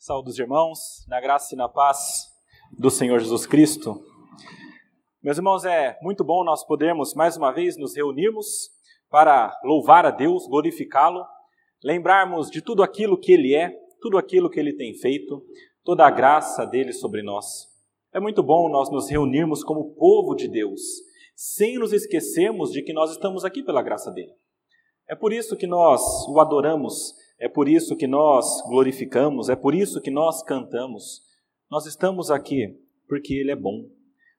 Saúde os irmãos, na graça e na paz do Senhor Jesus Cristo. Meus irmãos, é muito bom nós podermos mais uma vez nos reunirmos para louvar a Deus, glorificá-lo, lembrarmos de tudo aquilo que Ele é, tudo aquilo que Ele tem feito, toda a graça dele sobre nós. É muito bom nós nos reunirmos como povo de Deus, sem nos esquecermos de que nós estamos aqui pela graça dele. É por isso que nós o adoramos é por isso que nós glorificamos, é por isso que nós cantamos. Nós estamos aqui porque Ele é bom,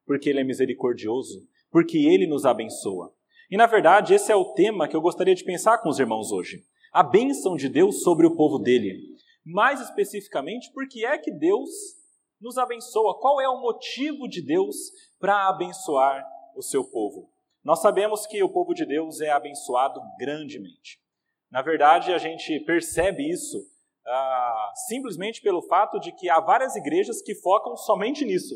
porque Ele é misericordioso, porque Ele nos abençoa. E na verdade, esse é o tema que eu gostaria de pensar com os irmãos hoje. A bênção de Deus sobre o povo dele. Mais especificamente, por que é que Deus nos abençoa? Qual é o motivo de Deus para abençoar o seu povo? Nós sabemos que o povo de Deus é abençoado grandemente. Na verdade, a gente percebe isso ah, simplesmente pelo fato de que há várias igrejas que focam somente nisso.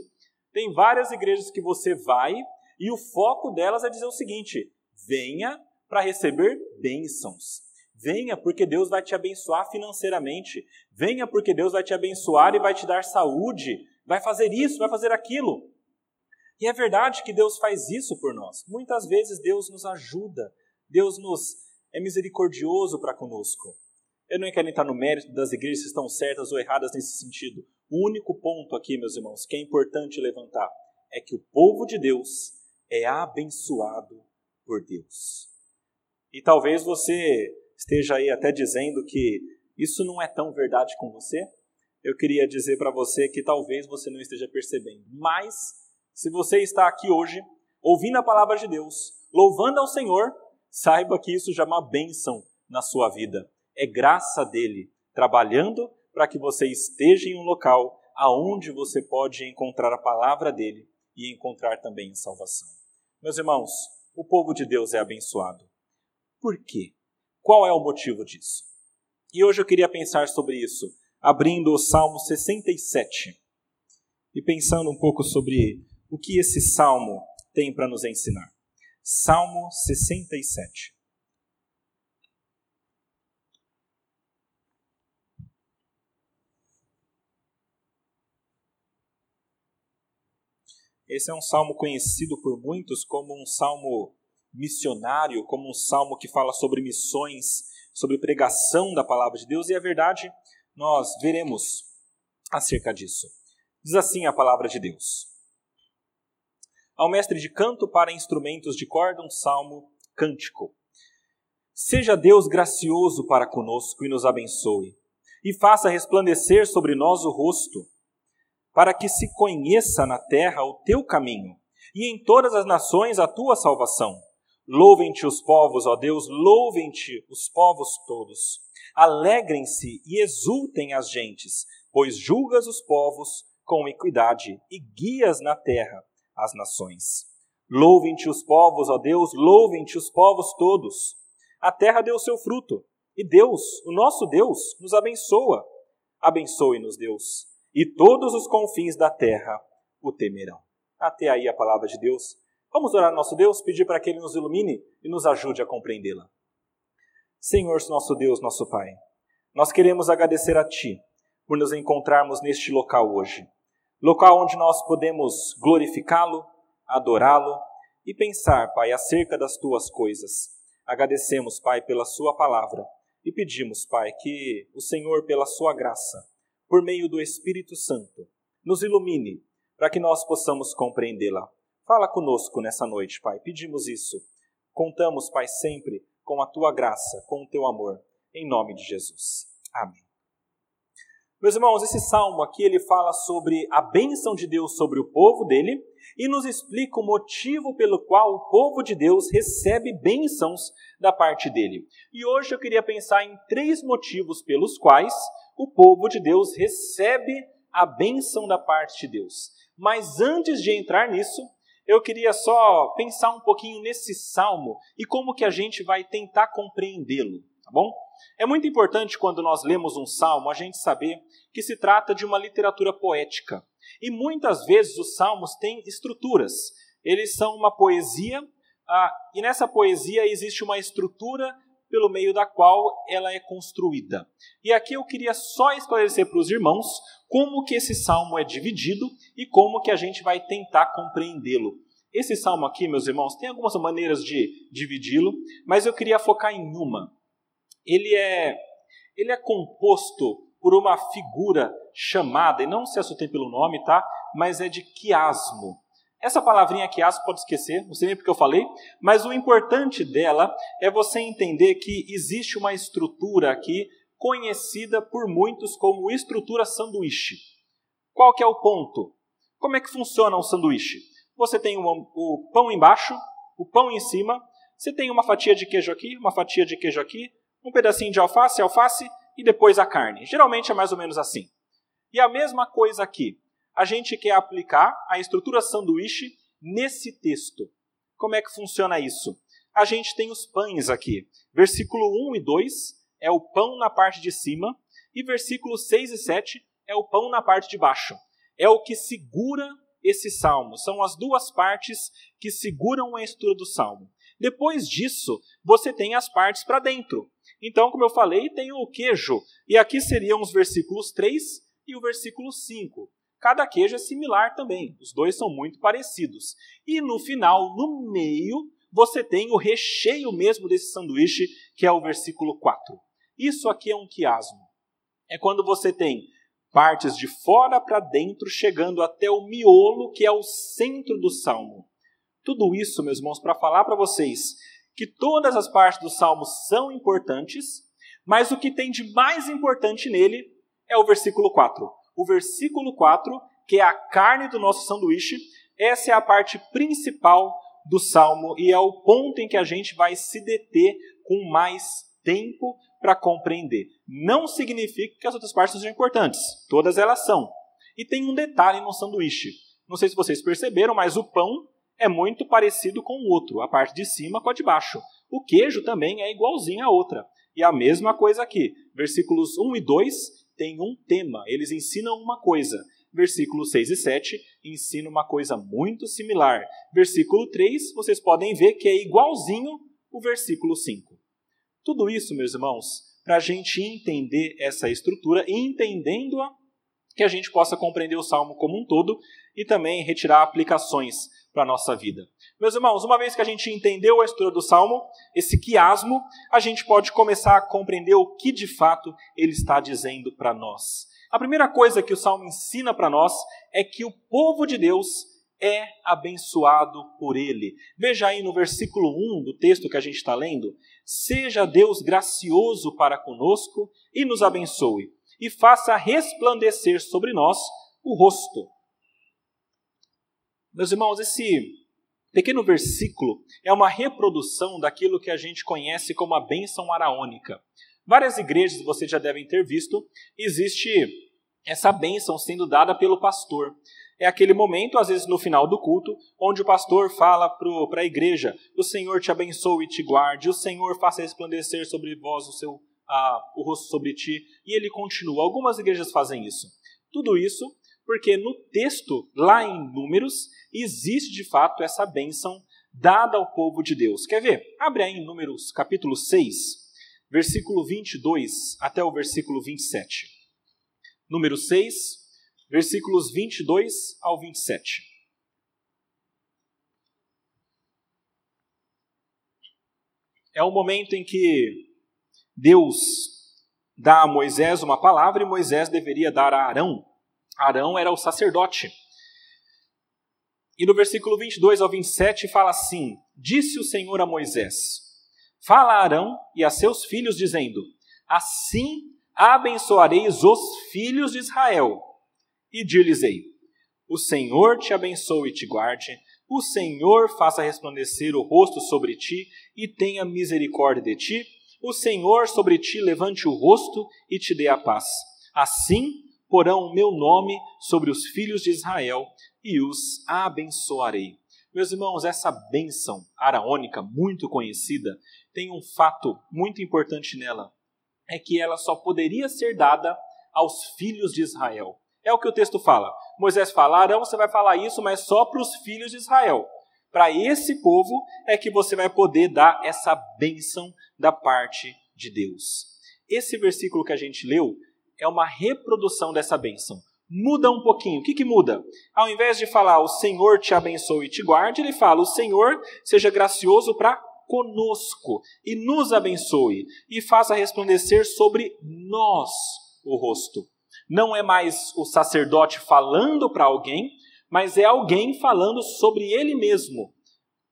Tem várias igrejas que você vai e o foco delas é dizer o seguinte: venha para receber bênçãos. Venha porque Deus vai te abençoar financeiramente. Venha porque Deus vai te abençoar e vai te dar saúde. Vai fazer isso, vai fazer aquilo. E é verdade que Deus faz isso por nós. Muitas vezes Deus nos ajuda, Deus nos é misericordioso para conosco. Eu não quero entrar no mérito das igrejas se estão certas ou erradas nesse sentido. O único ponto aqui, meus irmãos, que é importante levantar é que o povo de Deus é abençoado por Deus. E talvez você esteja aí até dizendo que isso não é tão verdade com você. Eu queria dizer para você que talvez você não esteja percebendo. Mas, se você está aqui hoje, ouvindo a palavra de Deus, louvando ao Senhor, saiba que isso já é uma bênção na sua vida. É graça dele trabalhando para que você esteja em um local aonde você pode encontrar a palavra dele e encontrar também a salvação. Meus irmãos, o povo de Deus é abençoado. Por quê? Qual é o motivo disso? E hoje eu queria pensar sobre isso, abrindo o Salmo 67 e pensando um pouco sobre o que esse salmo tem para nos ensinar. Salmo 67. Esse é um salmo conhecido por muitos como um salmo missionário, como um salmo que fala sobre missões, sobre pregação da palavra de Deus, e é verdade, nós veremos acerca disso. Diz assim a palavra de Deus: ao mestre de canto para instrumentos de corda um salmo cântico. Seja Deus gracioso para conosco e nos abençoe, e faça resplandecer sobre nós o rosto, para que se conheça na terra o teu caminho, e em todas as nações a tua salvação. Louvem-te os povos, ó Deus, louvem-te os povos todos. Alegrem-se e exultem as gentes, pois julgas os povos com equidade e guias na terra as nações. Louvem-te os povos, ó Deus, louvem-te os povos todos. A terra deu seu fruto, e Deus, o nosso Deus, nos abençoa. Abençoe-nos, Deus, e todos os confins da terra o temerão. Até aí a palavra de Deus. Vamos orar ao nosso Deus, pedir para que Ele nos ilumine e nos ajude a compreendê-la. Senhor, nosso Deus, nosso Pai, nós queremos agradecer a Ti por nos encontrarmos neste local hoje local onde nós podemos glorificá-lo, adorá-lo e pensar, Pai, acerca das tuas coisas. Agradecemos, Pai, pela Sua palavra e pedimos, Pai, que o Senhor, pela Sua graça, por meio do Espírito Santo, nos ilumine para que nós possamos compreendê-la. Fala conosco nessa noite, Pai, pedimos isso. Contamos, Pai, sempre com a Tua graça, com o Teu amor, em nome de Jesus. Amém. Meus irmãos, esse salmo aqui ele fala sobre a bênção de Deus sobre o povo dele e nos explica o motivo pelo qual o povo de Deus recebe bênçãos da parte dele. E hoje eu queria pensar em três motivos pelos quais o povo de Deus recebe a bênção da parte de Deus. Mas antes de entrar nisso, eu queria só pensar um pouquinho nesse salmo e como que a gente vai tentar compreendê-lo, tá bom? É muito importante quando nós lemos um salmo a gente saber que se trata de uma literatura poética. E muitas vezes os salmos têm estruturas. Eles são uma poesia, ah, e nessa poesia existe uma estrutura pelo meio da qual ela é construída. E aqui eu queria só esclarecer para os irmãos como que esse salmo é dividido e como que a gente vai tentar compreendê-lo. Esse salmo aqui, meus irmãos, tem algumas maneiras de dividi-lo, mas eu queria focar em uma. Ele é ele é composto por uma figura chamada, e não se assustei pelo nome, tá? Mas é de quiasmo. Essa palavrinha quiasmo pode esquecer, não sei nem porque eu falei, mas o importante dela é você entender que existe uma estrutura aqui conhecida por muitos como estrutura sanduíche. Qual que é o ponto? Como é que funciona um sanduíche? Você tem o pão embaixo, o pão em cima, você tem uma fatia de queijo aqui, uma fatia de queijo aqui, um pedacinho de alface, alface e depois a carne. Geralmente é mais ou menos assim. E a mesma coisa aqui a gente quer aplicar a estrutura sanduíche nesse texto. Como é que funciona isso? A gente tem os pães aqui. Versículo 1 e 2 é o pão na parte de cima, e versículos 6 e 7 é o pão na parte de baixo. É o que segura esse salmo. São as duas partes que seguram a estrutura do salmo. Depois disso, você tem as partes para dentro. Então, como eu falei, tem o queijo. E aqui seriam os versículos 3 e o versículo 5. Cada queijo é similar também, os dois são muito parecidos. E no final, no meio, você tem o recheio mesmo desse sanduíche, que é o versículo 4. Isso aqui é um quiasmo. É quando você tem partes de fora para dentro, chegando até o miolo, que é o centro do salmo. Tudo isso, meus irmãos, para falar para vocês que todas as partes do salmo são importantes, mas o que tem de mais importante nele é o versículo 4 o versículo 4, que é a carne do nosso sanduíche. Essa é a parte principal do salmo e é o ponto em que a gente vai se deter com mais tempo para compreender. Não significa que as outras partes sejam importantes, todas elas são. E tem um detalhe no sanduíche. Não sei se vocês perceberam, mas o pão é muito parecido com o outro, a parte de cima com a de baixo. O queijo também é igualzinho à outra. E a mesma coisa aqui. Versículos 1 e 2 tem um tema, eles ensinam uma coisa. Versículos 6 e 7 ensina uma coisa muito similar. Versículo 3, vocês podem ver que é igualzinho o versículo 5. Tudo isso, meus irmãos, para a gente entender essa estrutura e entendendo-a, que a gente possa compreender o salmo como um todo e também retirar aplicações para a nossa vida. Meus irmãos, uma vez que a gente entendeu a estrutura do salmo, esse quiasmo, a gente pode começar a compreender o que de fato ele está dizendo para nós. A primeira coisa que o salmo ensina para nós é que o povo de Deus é abençoado por ele. Veja aí no versículo 1 do texto que a gente está lendo: Seja Deus gracioso para conosco e nos abençoe, e faça resplandecer sobre nós o rosto meus irmãos, esse pequeno versículo é uma reprodução daquilo que a gente conhece como a bênção araônica. Várias igrejas, vocês já devem ter visto, existe essa bênção sendo dada pelo pastor. É aquele momento, às vezes no final do culto, onde o pastor fala para a igreja: O Senhor te abençoe e te guarde, o Senhor faça resplandecer sobre vós o seu o rosto sobre ti. E ele continua. Algumas igrejas fazem isso. Tudo isso porque no texto, lá em Números, existe de fato essa bênção dada ao povo de Deus. Quer ver? Abre aí em Números capítulo 6, versículo 22 até o versículo 27. Número 6, versículos 22 ao 27. É o momento em que Deus dá a Moisés uma palavra e Moisés deveria dar a Arão Arão era o sacerdote. E no versículo 22 ao 27 fala assim: Disse o Senhor a Moisés: Fala a Arão e a seus filhos, dizendo: Assim abençoareis os filhos de Israel. E dir-lhes-ei: O Senhor te abençoe e te guarde. O Senhor faça resplandecer o rosto sobre ti e tenha misericórdia de ti. O Senhor sobre ti levante o rosto e te dê a paz. Assim porão o meu nome sobre os filhos de Israel e os abençoarei. Meus irmãos, essa bênção araônica, muito conhecida, tem um fato muito importante nela: é que ela só poderia ser dada aos filhos de Israel. É o que o texto fala. Moisés fala: Arão, você vai falar isso, mas só para os filhos de Israel. Para esse povo é que você vai poder dar essa bênção da parte de Deus. Esse versículo que a gente leu é uma reprodução dessa bênção. Muda um pouquinho. O que, que muda? Ao invés de falar o Senhor te abençoe e te guarde, ele fala o Senhor seja gracioso para conosco e nos abençoe e faça resplandecer sobre nós o rosto. Não é mais o sacerdote falando para alguém, mas é alguém falando sobre ele mesmo.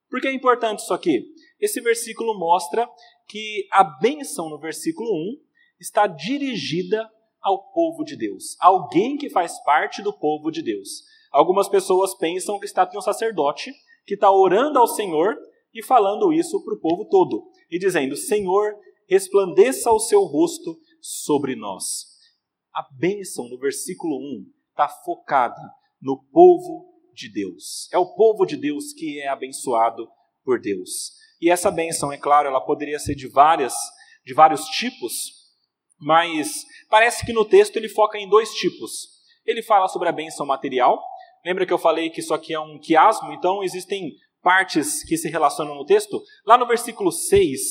Por que é importante isso aqui? Esse versículo mostra que a bênção no versículo 1 está dirigida ao povo de Deus, alguém que faz parte do povo de Deus. Algumas pessoas pensam que está aqui um sacerdote que está orando ao Senhor e falando isso para o povo todo, e dizendo: Senhor, resplandeça o seu rosto sobre nós. A bênção no versículo 1 está focada no povo de Deus. É o povo de Deus que é abençoado por Deus. E essa bênção, é claro, ela poderia ser de várias, de vários tipos, mas parece que no texto ele foca em dois tipos. Ele fala sobre a bênção material. Lembra que eu falei que isso aqui é um quiasmo? Então existem partes que se relacionam no texto. Lá no versículo 6,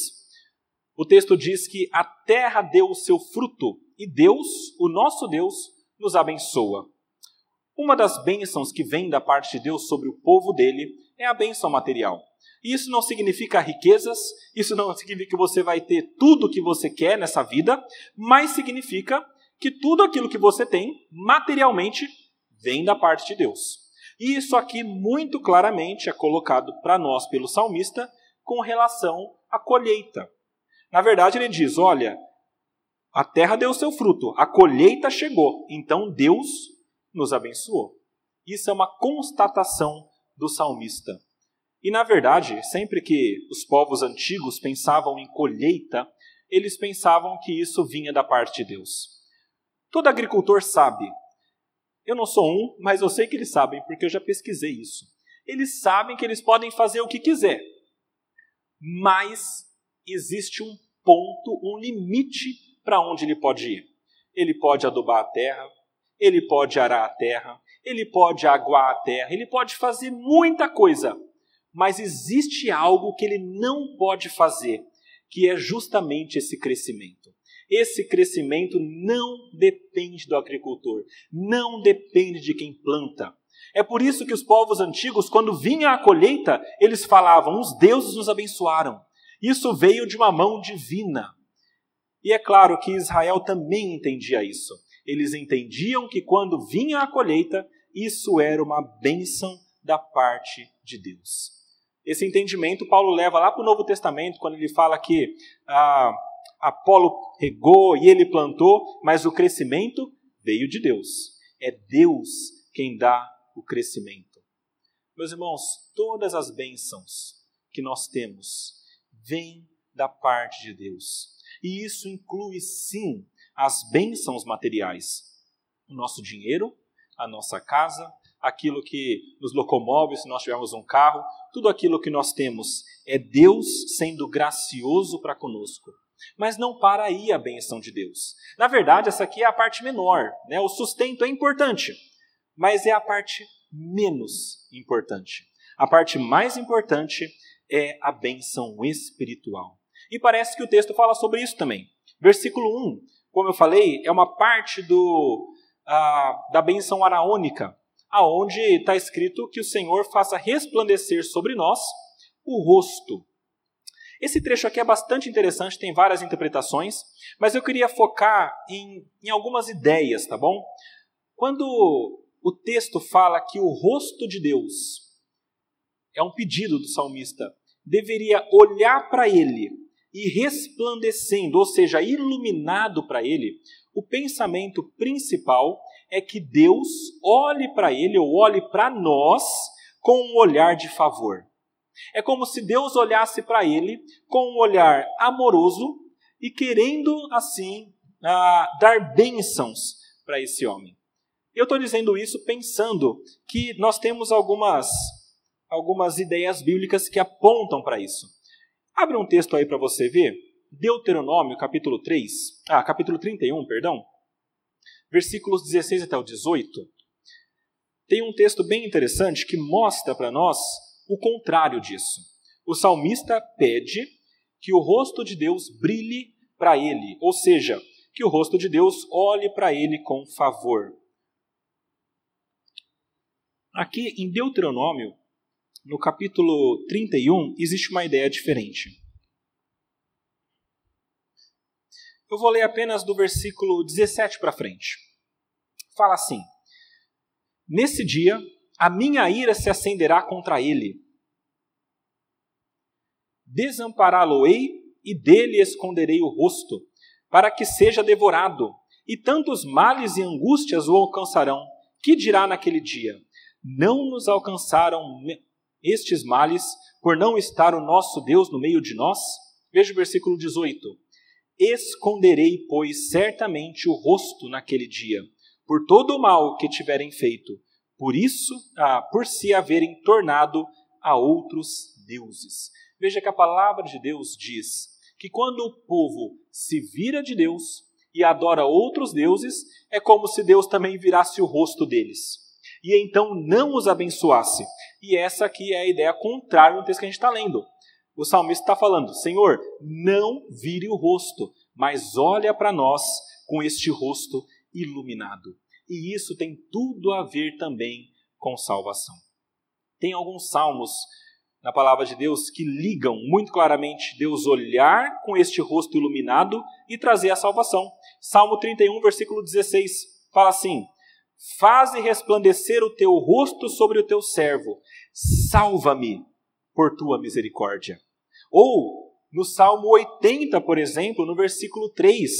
o texto diz que a terra deu o seu fruto e Deus, o nosso Deus, nos abençoa. Uma das bênçãos que vem da parte de Deus sobre o povo dele é a bênção material. Isso não significa riquezas, isso não significa que você vai ter tudo o que você quer nessa vida, mas significa que tudo aquilo que você tem, materialmente, vem da parte de Deus. E isso aqui muito claramente é colocado para nós pelo salmista com relação à colheita. Na verdade, ele diz: olha, a terra deu seu fruto, a colheita chegou, então Deus nos abençoou. Isso é uma constatação do salmista. E na verdade, sempre que os povos antigos pensavam em colheita, eles pensavam que isso vinha da parte de Deus. Todo agricultor sabe. Eu não sou um, mas eu sei que eles sabem, porque eu já pesquisei isso. Eles sabem que eles podem fazer o que quiser. Mas existe um ponto, um limite para onde ele pode ir. Ele pode adubar a terra, ele pode arar a terra, ele pode aguar a terra, ele pode fazer muita coisa. Mas existe algo que ele não pode fazer, que é justamente esse crescimento. Esse crescimento não depende do agricultor, não depende de quem planta. É por isso que os povos antigos, quando vinha a colheita, eles falavam: os deuses nos abençoaram. Isso veio de uma mão divina. E é claro que Israel também entendia isso. Eles entendiam que quando vinha a colheita, isso era uma bênção da parte de Deus. Esse entendimento Paulo leva lá para o Novo Testamento, quando ele fala que ah, Apolo regou e ele plantou, mas o crescimento veio de Deus. É Deus quem dá o crescimento. Meus irmãos, todas as bênçãos que nós temos vêm da parte de Deus. E isso inclui, sim, as bênçãos materiais. O nosso dinheiro, a nossa casa, aquilo que nos locomove se nós tivermos um carro, tudo aquilo que nós temos é Deus sendo gracioso para conosco. Mas não para aí a benção de Deus. Na verdade, essa aqui é a parte menor. Né? O sustento é importante, mas é a parte menos importante. A parte mais importante é a benção espiritual. E parece que o texto fala sobre isso também. Versículo 1, como eu falei, é uma parte do, ah, da benção araônica, aonde está escrito que o Senhor faça resplandecer sobre nós o rosto. Esse trecho aqui é bastante interessante, tem várias interpretações, mas eu queria focar em, em algumas ideias, tá bom? Quando o texto fala que o rosto de Deus é um pedido do salmista, deveria olhar para ele e resplandecendo, ou seja, iluminado para ele, o pensamento principal é que Deus olhe para ele ou olhe para nós com um olhar de favor. É como se Deus olhasse para ele com um olhar amoroso e querendo assim uh, dar bênçãos para esse homem. Eu estou dizendo isso pensando que nós temos algumas, algumas ideias bíblicas que apontam para isso. Abre um texto aí para você ver. Deuteronômio, capítulo 3, ah, capítulo 31, perdão versículos 16 até o 18, tem um texto bem interessante que mostra para nós o contrário disso. O salmista pede que o rosto de Deus brilhe para ele, ou seja, que o rosto de Deus olhe para ele com favor. Aqui em Deuteronômio, no capítulo 31, existe uma ideia diferente. Eu vou ler apenas do versículo 17 para frente. Fala assim: Nesse dia, a minha ira se acenderá contra ele. Desampará-lo-ei e dele esconderei o rosto, para que seja devorado, e tantos males e angústias o alcançarão. Que dirá naquele dia? Não nos alcançaram estes males por não estar o nosso Deus no meio de nós? Veja o versículo 18. Esconderei, pois, certamente o rosto naquele dia, por todo o mal que tiverem feito, por isso, ah, por se haverem tornado a outros deuses. Veja que a palavra de Deus diz que quando o povo se vira de Deus e adora outros deuses, é como se Deus também virasse o rosto deles. E então não os abençoasse. E essa aqui é a ideia contrária no texto que a gente está lendo. O salmista está falando: Senhor, não vire o rosto, mas olha para nós com este rosto iluminado. E isso tem tudo a ver também com salvação. Tem alguns salmos na palavra de Deus que ligam muito claramente Deus olhar com este rosto iluminado e trazer a salvação. Salmo 31, versículo 16, fala assim: Faze resplandecer o teu rosto sobre o teu servo, salva-me por tua misericórdia. Ou, no Salmo 80, por exemplo, no versículo 3,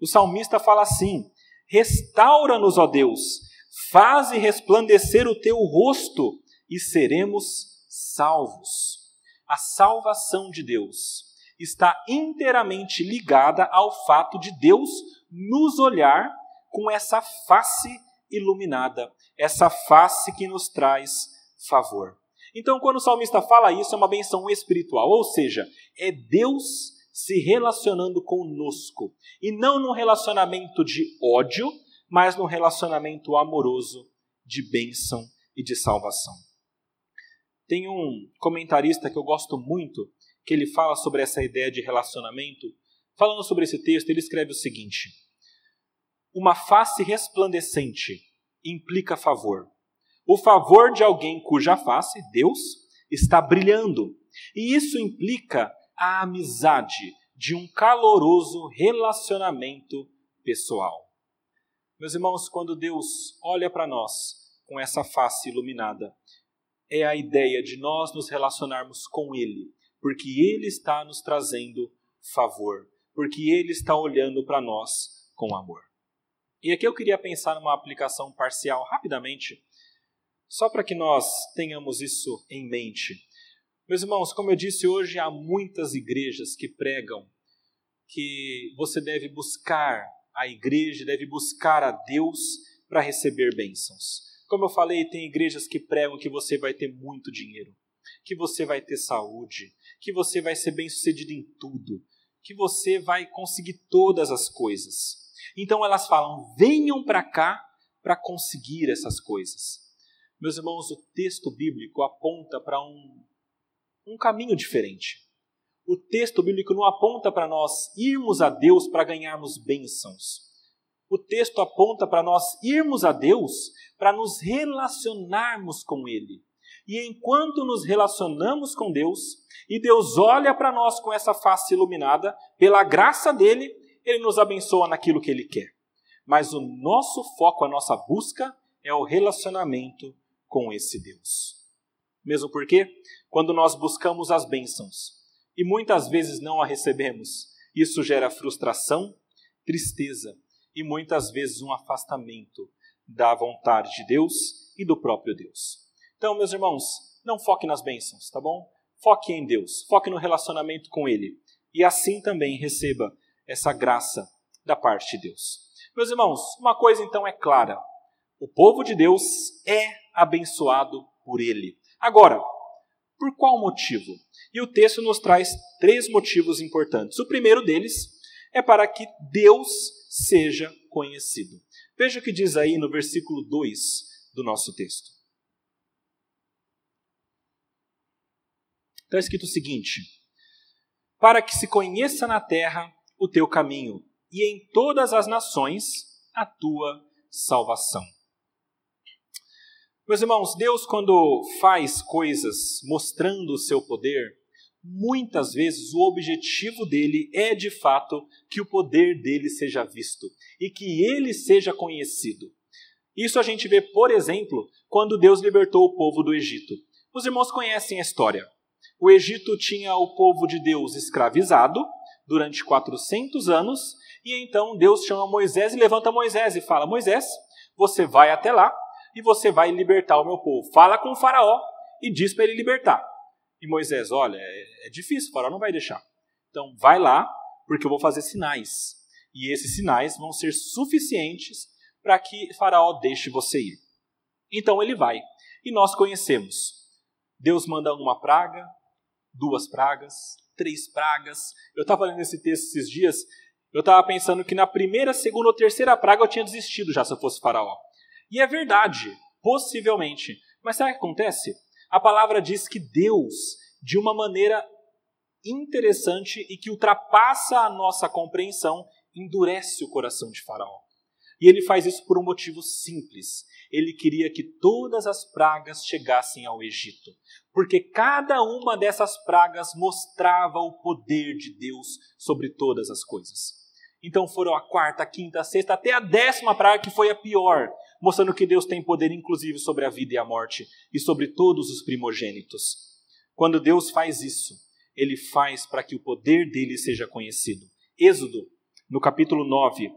o salmista fala assim: Restaura-nos, ó Deus, faze resplandecer o teu rosto e seremos salvos. A salvação de Deus está inteiramente ligada ao fato de Deus nos olhar com essa face iluminada, essa face que nos traz favor. Então, quando o salmista fala isso, é uma benção espiritual, ou seja, é Deus se relacionando conosco, e não num relacionamento de ódio, mas num relacionamento amoroso de bênção e de salvação. Tem um comentarista que eu gosto muito, que ele fala sobre essa ideia de relacionamento. Falando sobre esse texto, ele escreve o seguinte: Uma face resplandecente implica favor. O favor de alguém cuja face, Deus, está brilhando. E isso implica a amizade de um caloroso relacionamento pessoal. Meus irmãos, quando Deus olha para nós com essa face iluminada, é a ideia de nós nos relacionarmos com Ele, porque Ele está nos trazendo favor, porque Ele está olhando para nós com amor. E aqui eu queria pensar numa aplicação parcial rapidamente só para que nós tenhamos isso em mente. Meus irmãos, como eu disse hoje, há muitas igrejas que pregam que você deve buscar a igreja, deve buscar a Deus para receber bênçãos. Como eu falei, tem igrejas que pregam que você vai ter muito dinheiro, que você vai ter saúde, que você vai ser bem-sucedido em tudo, que você vai conseguir todas as coisas. Então elas falam: venham para cá para conseguir essas coisas. Meus irmãos, o texto bíblico aponta para um, um caminho diferente. O texto bíblico não aponta para nós irmos a Deus para ganharmos bênçãos. O texto aponta para nós irmos a Deus para nos relacionarmos com Ele. E enquanto nos relacionamos com Deus, e Deus olha para nós com essa face iluminada, pela graça dele, ele nos abençoa naquilo que ele quer. Mas o nosso foco, a nossa busca é o relacionamento com esse Deus. Mesmo porque, quando nós buscamos as bênçãos e muitas vezes não a recebemos, isso gera frustração, tristeza e muitas vezes um afastamento da vontade de Deus e do próprio Deus. Então, meus irmãos, não foque nas bênçãos, tá bom? Foque em Deus, foque no relacionamento com Ele e assim também receba essa graça da parte de Deus. Meus irmãos, uma coisa então é clara: o povo de Deus é abençoado por ele. Agora, por qual motivo? E o texto nos traz três motivos importantes. O primeiro deles é para que Deus seja conhecido. Veja o que diz aí no versículo 2 do nosso texto. Está escrito o seguinte: Para que se conheça na terra o teu caminho, e em todas as nações a tua salvação. Meus irmãos, Deus, quando faz coisas mostrando o seu poder, muitas vezes o objetivo dele é de fato que o poder dele seja visto e que ele seja conhecido. Isso a gente vê, por exemplo, quando Deus libertou o povo do Egito. Os irmãos conhecem a história. O Egito tinha o povo de Deus escravizado durante 400 anos, e então Deus chama Moisés e levanta Moisés e fala: Moisés, você vai até lá e você vai libertar o meu povo. Fala com o Faraó e diz para ele libertar. E Moisés, olha, é, é difícil, o Faraó não vai deixar. Então vai lá, porque eu vou fazer sinais. E esses sinais vão ser suficientes para que Faraó deixe você ir. Então ele vai. E nós conhecemos. Deus manda uma praga, duas pragas, três pragas. Eu estava lendo esse texto esses dias, eu estava pensando que na primeira, segunda ou terceira praga eu tinha desistido já se eu fosse Faraó. E é verdade, possivelmente. Mas sabe o que acontece? A palavra diz que Deus, de uma maneira interessante e que ultrapassa a nossa compreensão, endurece o coração de Faraó. E ele faz isso por um motivo simples. Ele queria que todas as pragas chegassem ao Egito, porque cada uma dessas pragas mostrava o poder de Deus sobre todas as coisas. Então foram a quarta, a quinta, a sexta, até a décima praga, que foi a pior, mostrando que Deus tem poder inclusive sobre a vida e a morte e sobre todos os primogênitos. Quando Deus faz isso, ele faz para que o poder dele seja conhecido. Êxodo, no capítulo 9,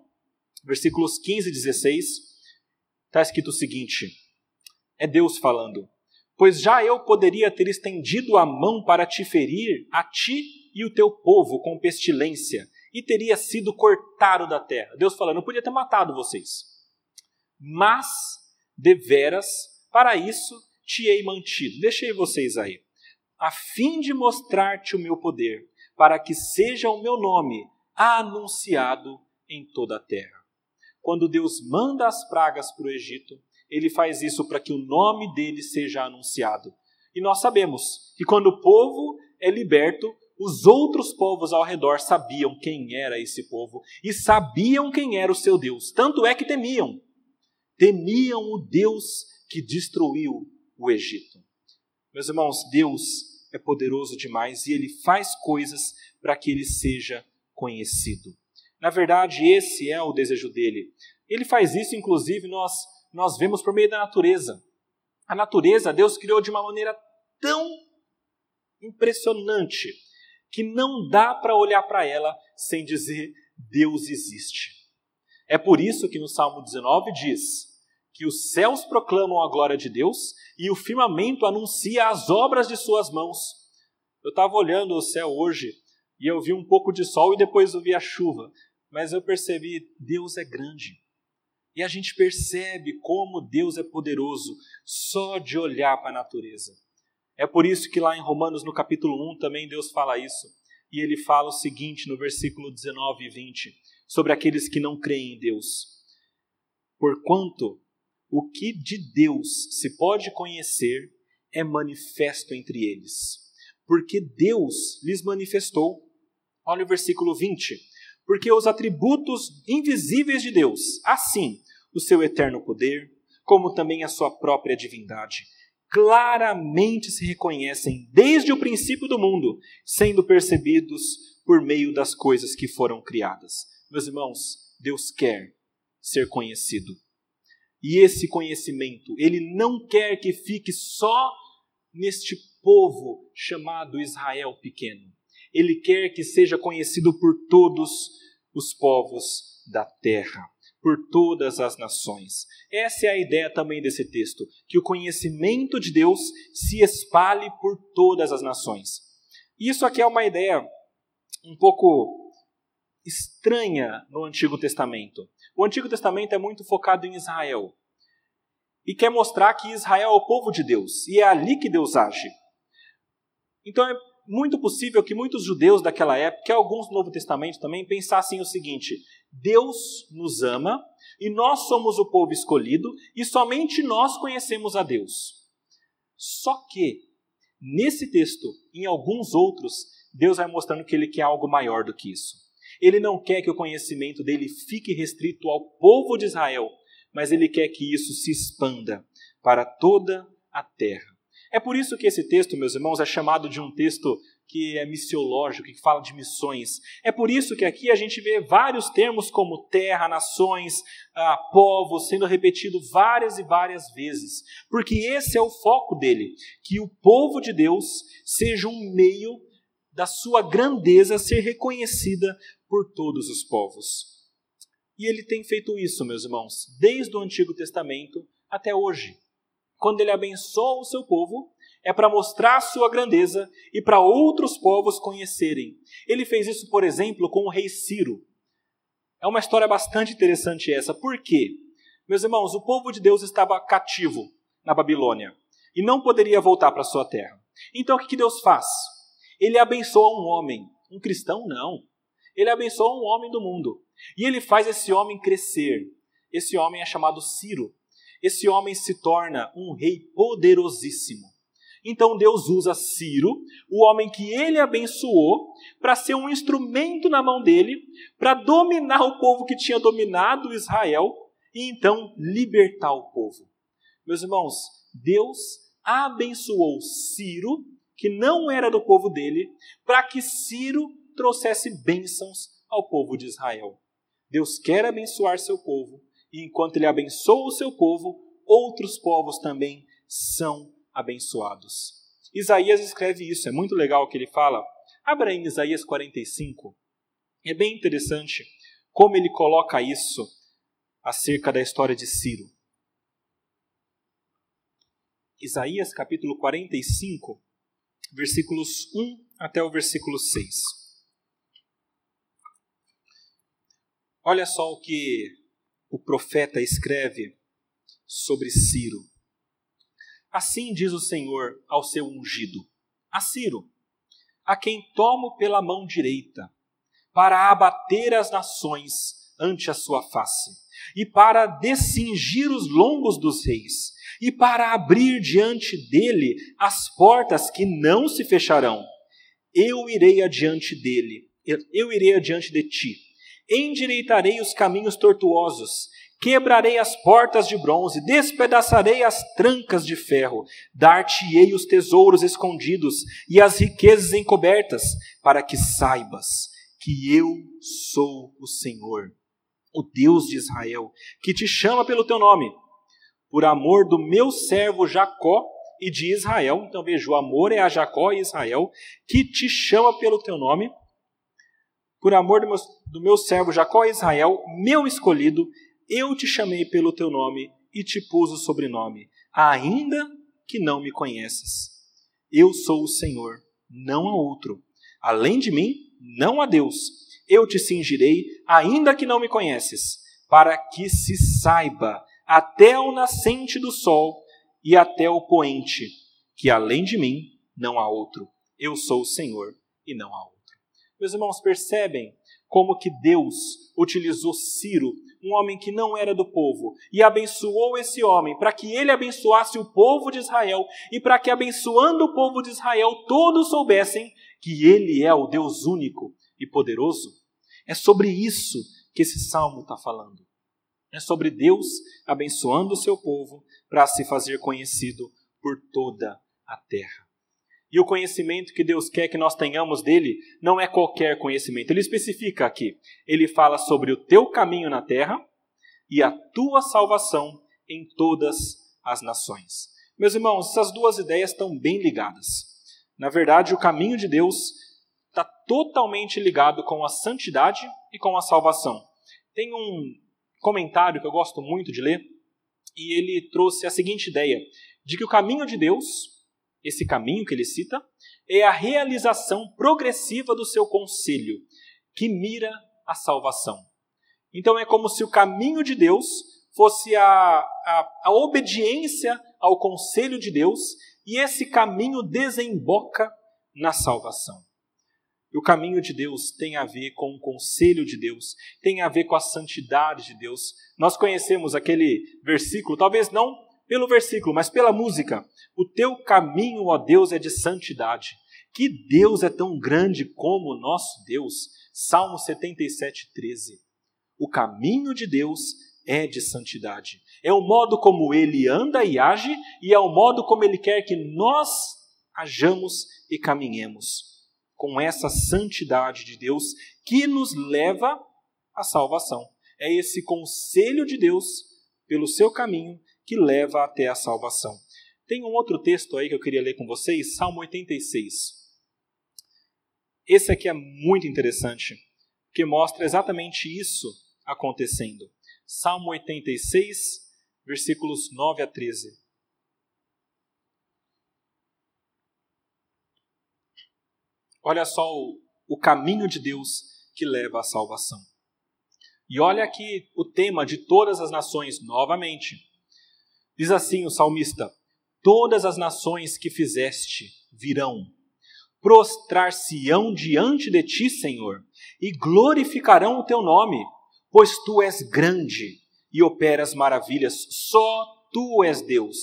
versículos 15 e 16, está escrito o seguinte: é Deus falando. Pois já eu poderia ter estendido a mão para te ferir, a ti e o teu povo, com pestilência, e teria sido cortado da terra. Deus falando, eu podia ter matado vocês. Mas, deveras, para isso te hei mantido. Deixei vocês aí. A fim de mostrar-te o meu poder, para que seja o meu nome anunciado em toda a terra. Quando Deus manda as pragas para o Egito, ele faz isso para que o nome dele seja anunciado. E nós sabemos que quando o povo é liberto, os outros povos ao redor sabiam quem era esse povo e sabiam quem era o seu Deus. Tanto é que temiam. Temiam o Deus que destruiu o Egito. Meus irmãos, Deus é poderoso demais e ele faz coisas para que ele seja conhecido. Na verdade, esse é o desejo dele. Ele faz isso, inclusive, nós, nós vemos por meio da natureza. A natureza, Deus criou de uma maneira tão impressionante que não dá para olhar para ela sem dizer Deus existe. É por isso que no Salmo 19 diz que os céus proclamam a glória de Deus e o firmamento anuncia as obras de suas mãos. Eu estava olhando o céu hoje e eu vi um pouco de sol e depois eu vi a chuva mas eu percebi, Deus é grande. E a gente percebe como Deus é poderoso só de olhar para a natureza. É por isso que lá em Romanos, no capítulo 1, também Deus fala isso. E ele fala o seguinte no versículo 19 e 20, sobre aqueles que não creem em Deus. Porquanto o que de Deus se pode conhecer é manifesto entre eles, porque Deus lhes manifestou. Olha o versículo 20 porque os atributos invisíveis de Deus, assim o seu eterno poder, como também a sua própria divindade, claramente se reconhecem desde o princípio do mundo, sendo percebidos por meio das coisas que foram criadas. Meus irmãos, Deus quer ser conhecido. E esse conhecimento, ele não quer que fique só neste povo chamado Israel pequeno. Ele quer que seja conhecido por todos os povos da terra, por todas as nações. Essa é a ideia também desse texto, que o conhecimento de Deus se espalhe por todas as nações. Isso aqui é uma ideia um pouco estranha no Antigo Testamento. O Antigo Testamento é muito focado em Israel e quer mostrar que Israel é o povo de Deus e é ali que Deus age. Então é muito possível que muitos judeus daquela época, e alguns do Novo Testamento também, pensassem o seguinte: Deus nos ama e nós somos o povo escolhido e somente nós conhecemos a Deus. Só que nesse texto, em alguns outros, Deus vai mostrando que ele quer algo maior do que isso. Ele não quer que o conhecimento dele fique restrito ao povo de Israel, mas ele quer que isso se expanda para toda a terra. É por isso que esse texto, meus irmãos, é chamado de um texto que é missiológico, que fala de missões. É por isso que aqui a gente vê vários termos como terra, nações, ah, povos sendo repetido várias e várias vezes, porque esse é o foco dele, que o povo de Deus seja um meio da sua grandeza ser reconhecida por todos os povos. E ele tem feito isso, meus irmãos, desde o Antigo Testamento até hoje. Quando ele abençoa o seu povo, é para mostrar sua grandeza e para outros povos conhecerem. Ele fez isso, por exemplo, com o rei Ciro. É uma história bastante interessante essa. Por quê? Meus irmãos, o povo de Deus estava cativo na Babilônia e não poderia voltar para sua terra. Então o que Deus faz? Ele abençoa um homem, um cristão não. Ele abençoa um homem do mundo. E ele faz esse homem crescer. Esse homem é chamado Ciro. Esse homem se torna um rei poderosíssimo. Então Deus usa Ciro, o homem que ele abençoou, para ser um instrumento na mão dele, para dominar o povo que tinha dominado Israel e então libertar o povo. Meus irmãos, Deus abençoou Ciro, que não era do povo dele, para que Ciro trouxesse bênçãos ao povo de Israel. Deus quer abençoar seu povo, e enquanto ele abençoa o seu povo, outros povos também são abençoados. Isaías escreve isso, é muito legal o que ele fala. Abra em Isaías 45. É bem interessante como ele coloca isso acerca da história de Ciro. Isaías capítulo 45, versículos 1 até o versículo 6. Olha só o que o profeta escreve sobre Ciro. Assim diz o Senhor ao seu ungido, a Ciro, a quem tomo pela mão direita, para abater as nações ante a sua face, e para descingir os lombos dos reis, e para abrir diante dele as portas que não se fecharão. Eu irei adiante dele, eu irei adiante de ti endireitarei os caminhos tortuosos, quebrarei as portas de bronze, despedaçarei as trancas de ferro, dar-te-ei os tesouros escondidos e as riquezas encobertas, para que saibas que eu sou o Senhor, o Deus de Israel, que te chama pelo teu nome, por amor do meu servo Jacó e de Israel. Então veja, o amor é a Jacó e Israel, que te chama pelo teu nome por amor do meu, servo Jacó e Israel, meu escolhido, eu te chamei pelo teu nome e te pus o sobrenome, ainda que não me conheces. Eu sou o Senhor, não há outro. Além de mim, não há Deus. Eu te cingirei, ainda que não me conheces, para que se saiba até o nascente do sol e até o poente, que além de mim não há outro. Eu sou o Senhor e não há outro. Meus irmãos, percebem como que Deus utilizou Ciro, um homem que não era do povo, e abençoou esse homem para que ele abençoasse o povo de Israel e para que abençoando o povo de Israel todos soubessem que ele é o Deus único e poderoso. É sobre isso que esse salmo está falando. É sobre Deus abençoando o seu povo para se fazer conhecido por toda a terra. E o conhecimento que Deus quer que nós tenhamos dele não é qualquer conhecimento. Ele especifica aqui. Ele fala sobre o teu caminho na terra e a tua salvação em todas as nações. Meus irmãos, essas duas ideias estão bem ligadas. Na verdade, o caminho de Deus está totalmente ligado com a santidade e com a salvação. Tem um comentário que eu gosto muito de ler e ele trouxe a seguinte ideia: de que o caminho de Deus esse caminho que ele cita, é a realização progressiva do seu conselho, que mira a salvação. Então é como se o caminho de Deus fosse a, a, a obediência ao conselho de Deus, e esse caminho desemboca na salvação. E o caminho de Deus tem a ver com o conselho de Deus, tem a ver com a santidade de Deus. Nós conhecemos aquele versículo, talvez não pelo versículo, mas pela música. O teu caminho, ó Deus, é de santidade. Que Deus é tão grande como o nosso Deus. Salmo 77, 13. O caminho de Deus é de santidade. É o modo como ele anda e age, e é o modo como ele quer que nós hajamos e caminhemos com essa santidade de Deus que nos leva à salvação. É esse conselho de Deus pelo seu caminho que leva até a salvação. Tem um outro texto aí que eu queria ler com vocês, Salmo 86. Esse aqui é muito interessante, que mostra exatamente isso acontecendo. Salmo 86, versículos 9 a 13. Olha só o, o caminho de Deus que leva à salvação. E olha aqui o tema de todas as nações novamente. Diz assim o salmista: Todas as nações que fizeste virão, prostrar-se-ão diante de ti, Senhor, e glorificarão o teu nome, pois tu és grande e operas maravilhas, só tu és Deus.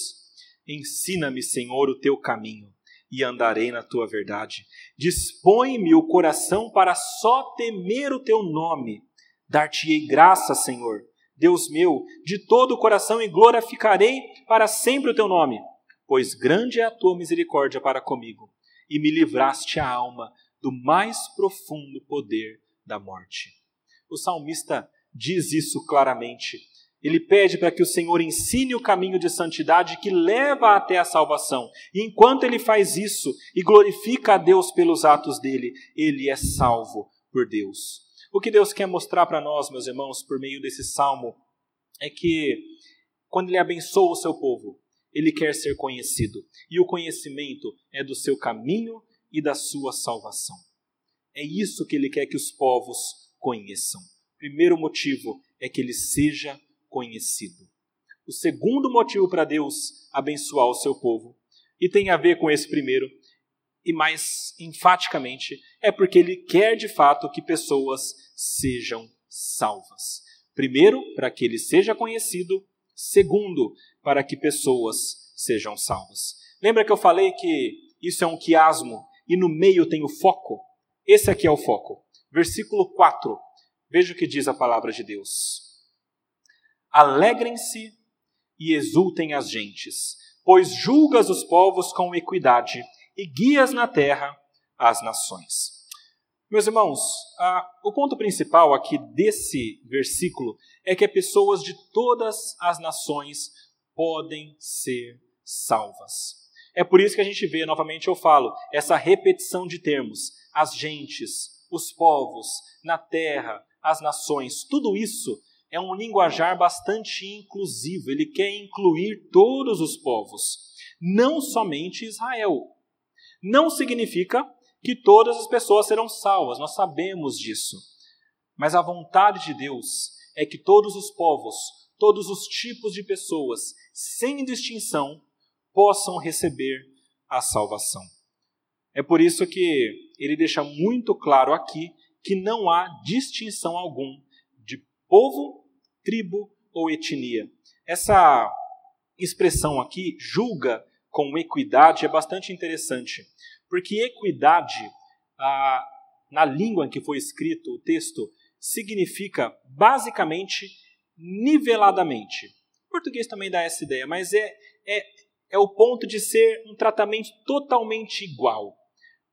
Ensina-me, Senhor, o teu caminho e andarei na tua verdade. Dispõe-me o coração para só temer o teu nome. Dar-te-ei graça, Senhor, Deus meu, de todo o coração e glorificarei para sempre o teu nome, pois grande é a tua misericórdia para comigo, e me livraste a alma do mais profundo poder da morte. O salmista diz isso claramente. Ele pede para que o Senhor ensine o caminho de santidade que leva até a salvação. E enquanto ele faz isso e glorifica a Deus pelos atos dele, ele é salvo por Deus. O que Deus quer mostrar para nós, meus irmãos, por meio desse salmo, é que quando ele abençoa o seu povo, ele quer ser conhecido. E o conhecimento é do seu caminho e da sua salvação. É isso que ele quer que os povos conheçam. Primeiro motivo é que ele seja conhecido. O segundo motivo para Deus abençoar o seu povo, e tem a ver com esse primeiro, e mais enfaticamente, é porque ele quer de fato que pessoas sejam salvas. Primeiro, para que ele seja conhecido, segundo, para que pessoas sejam salvas. Lembra que eu falei que isso é um quiasmo e no meio tem o foco? Esse aqui é o foco. Versículo 4. Veja o que diz a palavra de Deus. Alegrem-se e exultem as gentes, pois julgas os povos com equidade e guias na terra as nações. Meus irmãos, ah, o ponto principal aqui desse versículo é que pessoas de todas as nações podem ser salvas. É por isso que a gente vê, novamente eu falo, essa repetição de termos: as gentes, os povos, na terra, as nações, tudo isso é um linguajar bastante inclusivo, ele quer incluir todos os povos, não somente Israel. Não significa que todas as pessoas serão salvas, nós sabemos disso. Mas a vontade de Deus é que todos os povos, todos os tipos de pessoas, sem distinção, possam receber a salvação. É por isso que ele deixa muito claro aqui que não há distinção algum povo, tribo ou etnia. Essa expressão aqui, julga com equidade, é bastante interessante, porque equidade, ah, na língua em que foi escrito o texto, significa basicamente niveladamente. O português também dá essa ideia, mas é, é, é o ponto de ser um tratamento totalmente igual.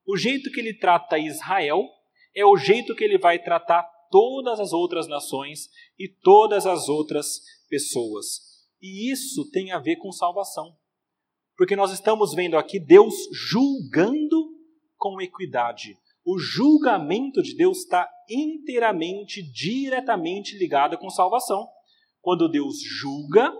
O jeito que ele trata Israel é o jeito que ele vai tratar todas as outras nações e todas as outras pessoas. E isso tem a ver com salvação. Porque nós estamos vendo aqui Deus julgando com equidade. O julgamento de Deus está inteiramente, diretamente ligado com salvação. Quando Deus julga,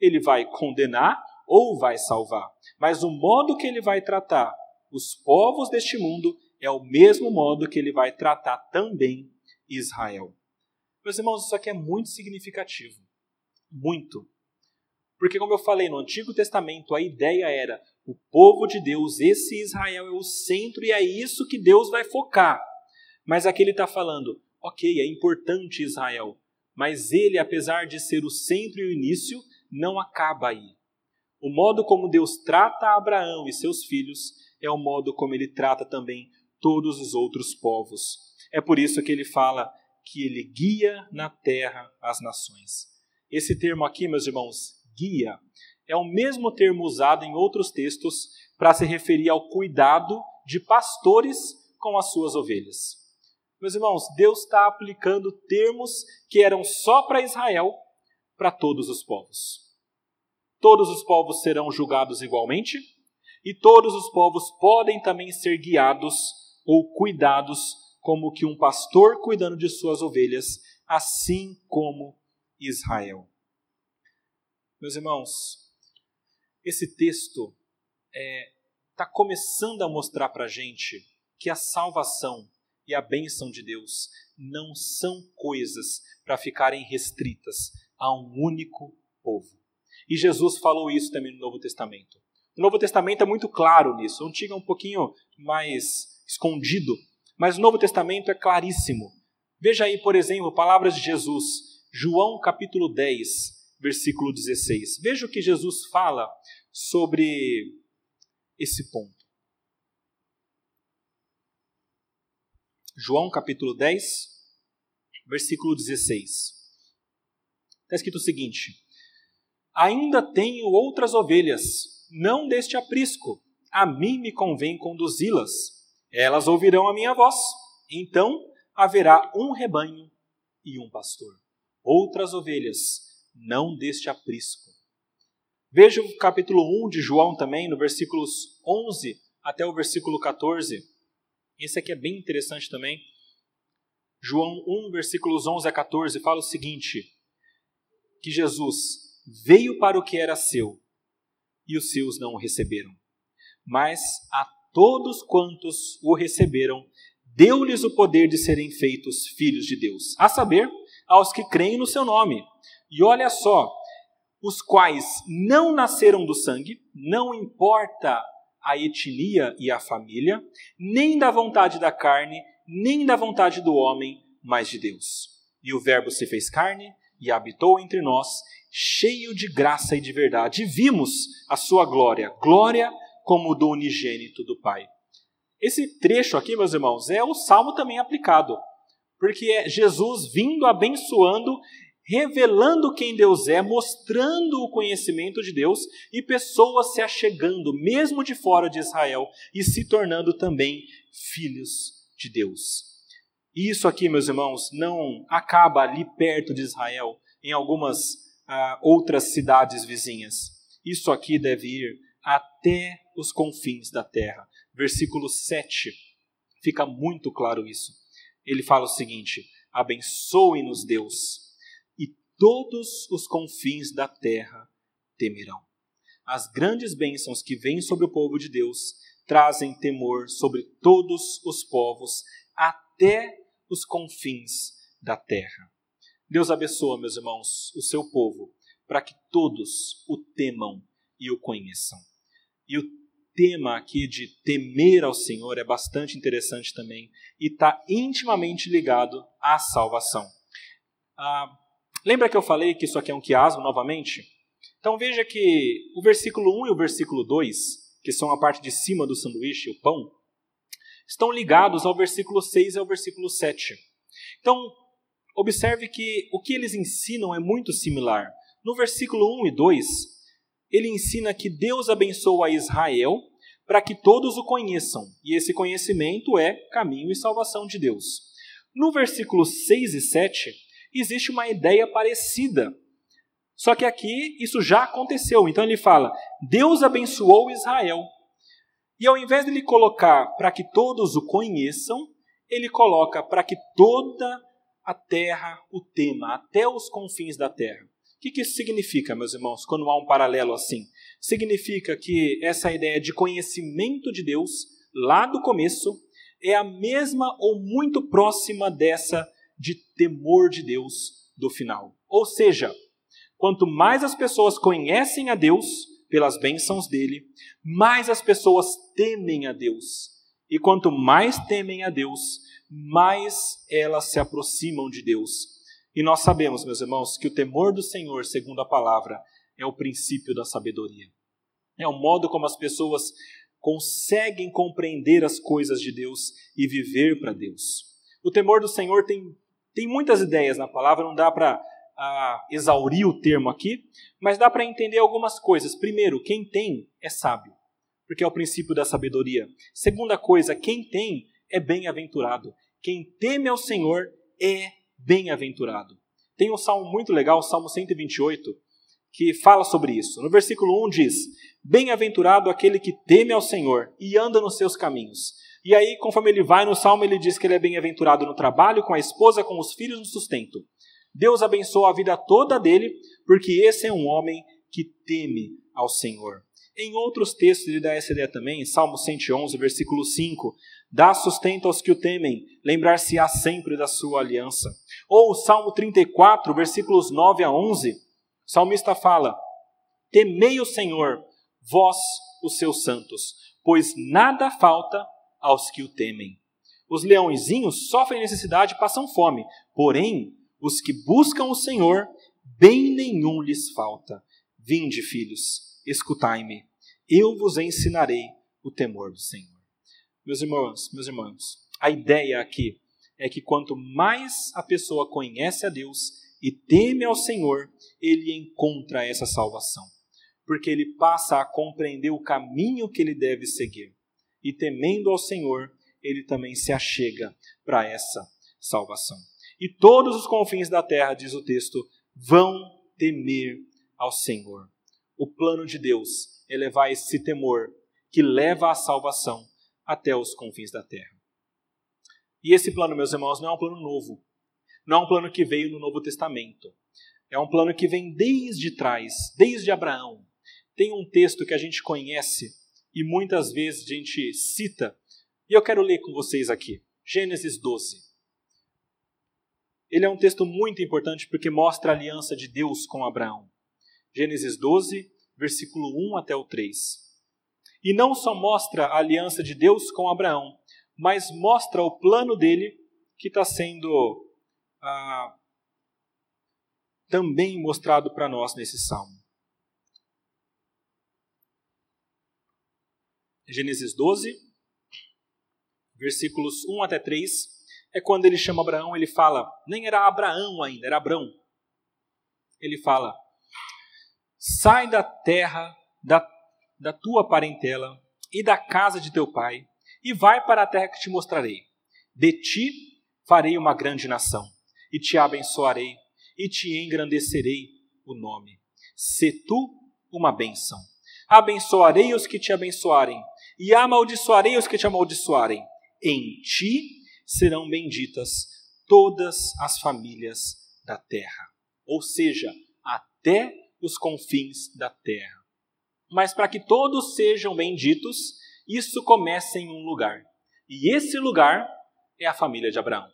ele vai condenar ou vai salvar. Mas o modo que ele vai tratar os povos deste mundo é o mesmo modo que ele vai tratar também Israel. Meus irmãos, isso aqui é muito significativo. Muito. Porque, como eu falei, no Antigo Testamento a ideia era o povo de Deus, esse Israel é o centro e é isso que Deus vai focar. Mas aqui ele está falando, ok, é importante Israel, mas ele, apesar de ser o centro e o início, não acaba aí. O modo como Deus trata Abraão e seus filhos é o modo como ele trata também todos os outros povos. É por isso que ele fala que ele guia na terra as nações. Esse termo aqui, meus irmãos, guia, é o mesmo termo usado em outros textos para se referir ao cuidado de pastores com as suas ovelhas. Meus irmãos, Deus está aplicando termos que eram só para Israel, para todos os povos. Todos os povos serão julgados igualmente, e todos os povos podem também ser guiados ou cuidados como que um pastor cuidando de suas ovelhas, assim como Israel. Meus irmãos, esse texto está é, tá começando a mostrar para a gente que a salvação e a bênção de Deus não são coisas para ficarem restritas a um único povo. E Jesus falou isso também no Novo Testamento. O Novo Testamento é muito claro nisso. O Antigo é um pouquinho mais escondido, mas o Novo Testamento é claríssimo. Veja aí, por exemplo, palavras de Jesus, João capítulo 10, versículo 16. Veja o que Jesus fala sobre esse ponto. João capítulo 10, versículo 16. Está escrito o seguinte: Ainda tenho outras ovelhas, não deste aprisco. A mim me convém conduzi-las elas ouvirão a minha voz. Então haverá um rebanho e um pastor. Outras ovelhas, não deste aprisco. Veja o capítulo 1 de João também, no versículos 11 até o versículo 14. Esse aqui é bem interessante também. João 1, versículos 11 a 14, fala o seguinte: que Jesus veio para o que era seu, e os seus não o receberam. Mas a todos quantos o receberam, deu-lhes o poder de serem feitos filhos de Deus, a saber, aos que creem no seu nome. E olha só, os quais não nasceram do sangue, não importa a etnia e a família, nem da vontade da carne, nem da vontade do homem, mas de Deus. E o Verbo se fez carne e habitou entre nós, cheio de graça e de verdade, e vimos a sua glória, glória como do unigênito do Pai. Esse trecho aqui, meus irmãos, é o salmo também aplicado, porque é Jesus vindo abençoando, revelando quem Deus é, mostrando o conhecimento de Deus e pessoas se achegando, mesmo de fora de Israel, e se tornando também filhos de Deus. E isso aqui, meus irmãos, não acaba ali perto de Israel, em algumas ah, outras cidades vizinhas. Isso aqui deve ir até os confins da terra. Versículo 7 fica muito claro isso. Ele fala o seguinte: Abençoe-nos, Deus, todos os confins da terra temerão. As grandes bênçãos que vêm sobre o povo de Deus trazem temor sobre todos os povos, até os confins da terra. Deus abençoa, meus irmãos, o seu povo, para que todos o temam e o conheçam. E o tema aqui de temer ao Senhor é bastante interessante também e está intimamente ligado à salvação. Ah, lembra que eu falei que isso aqui é um quiasmo novamente? Então veja que o versículo 1 e o versículo 2, que são a parte de cima do sanduíche, o pão, estão ligados ao versículo 6 e ao versículo 7. Então, observe que o que eles ensinam é muito similar. No versículo 1 e 2, ele ensina que Deus abençoa Israel para que todos o conheçam, e esse conhecimento é caminho e salvação de Deus. No versículo 6 e 7, existe uma ideia parecida. Só que aqui isso já aconteceu. Então ele fala: Deus abençoou Israel. E ao invés de ele colocar para que todos o conheçam, ele coloca para que toda a terra o tema, até os confins da terra. O que, isso significa, meus irmãos, quando há um paralelo assim? Significa que essa ideia de conhecimento de Deus, lá do começo, é a mesma ou muito próxima dessa de temor de Deus do final. Ou seja, quanto mais as pessoas conhecem a Deus pelas bênçãos dele, mais as pessoas temem a Deus. E quanto mais temem a Deus, mais elas se aproximam de Deus e nós sabemos, meus irmãos, que o temor do Senhor, segundo a palavra, é o princípio da sabedoria. É o modo como as pessoas conseguem compreender as coisas de Deus e viver para Deus. O temor do Senhor tem, tem muitas ideias na palavra, não dá para exaurir o termo aqui, mas dá para entender algumas coisas. Primeiro, quem tem é sábio, porque é o princípio da sabedoria. Segunda coisa, quem tem é bem-aventurado. Quem teme ao Senhor é bem-aventurado. Tem um salmo muito legal, o Salmo 128, que fala sobre isso. No versículo 1 diz: Bem-aventurado aquele que teme ao Senhor e anda nos seus caminhos. E aí, conforme ele vai no salmo, ele diz que ele é bem-aventurado no trabalho, com a esposa, com os filhos no sustento. Deus abençoa a vida toda dele, porque esse é um homem que teme ao Senhor. Em outros textos ele dá essa ideia também, Salmo 111, versículo 5, dá sustento aos que o temem, lembrar-se-á sempre da sua aliança. Ou Salmo 34, versículos 9 a 11, o salmista fala: Temei o Senhor, vós, os seus santos, pois nada falta aos que o temem. Os leõezinhos sofrem necessidade e passam fome, porém, os que buscam o Senhor, bem nenhum lhes falta. Vinde, filhos, escutai-me, eu vos ensinarei o temor do Senhor. Meus irmãos, meus irmãos, a ideia aqui é que quanto mais a pessoa conhece a Deus e teme ao Senhor, ele encontra essa salvação, porque ele passa a compreender o caminho que ele deve seguir. E temendo ao Senhor, ele também se achega para essa salvação. E todos os confins da terra, diz o texto, vão temer ao Senhor. O plano de Deus é levar esse temor que leva à salvação até os confins da terra. E esse plano, meus irmãos, não é um plano novo. Não é um plano que veio no Novo Testamento. É um plano que vem desde trás, desde Abraão. Tem um texto que a gente conhece e muitas vezes a gente cita, e eu quero ler com vocês aqui. Gênesis 12. Ele é um texto muito importante porque mostra a aliança de Deus com Abraão. Gênesis 12, versículo 1 até o 3. E não só mostra a aliança de Deus com Abraão, mas mostra o plano dele que está sendo ah, também mostrado para nós nesse salmo. Gênesis 12, versículos 1 até 3 é quando ele chama Abraão, ele fala, nem era Abraão ainda, era Abrão. Ele fala: Sai da terra da, da tua parentela e da casa de teu pai, e vai para a terra que te mostrarei. De ti farei uma grande nação, e te abençoarei, e te engrandecerei o nome. Se tu uma bênção. Abençoarei os que te abençoarem, e amaldiçoarei os que te amaldiçoarem. Em ti serão benditas todas as famílias da terra, ou seja, até os confins da terra. Mas para que todos sejam benditos, isso começa em um lugar. E esse lugar é a família de Abraão.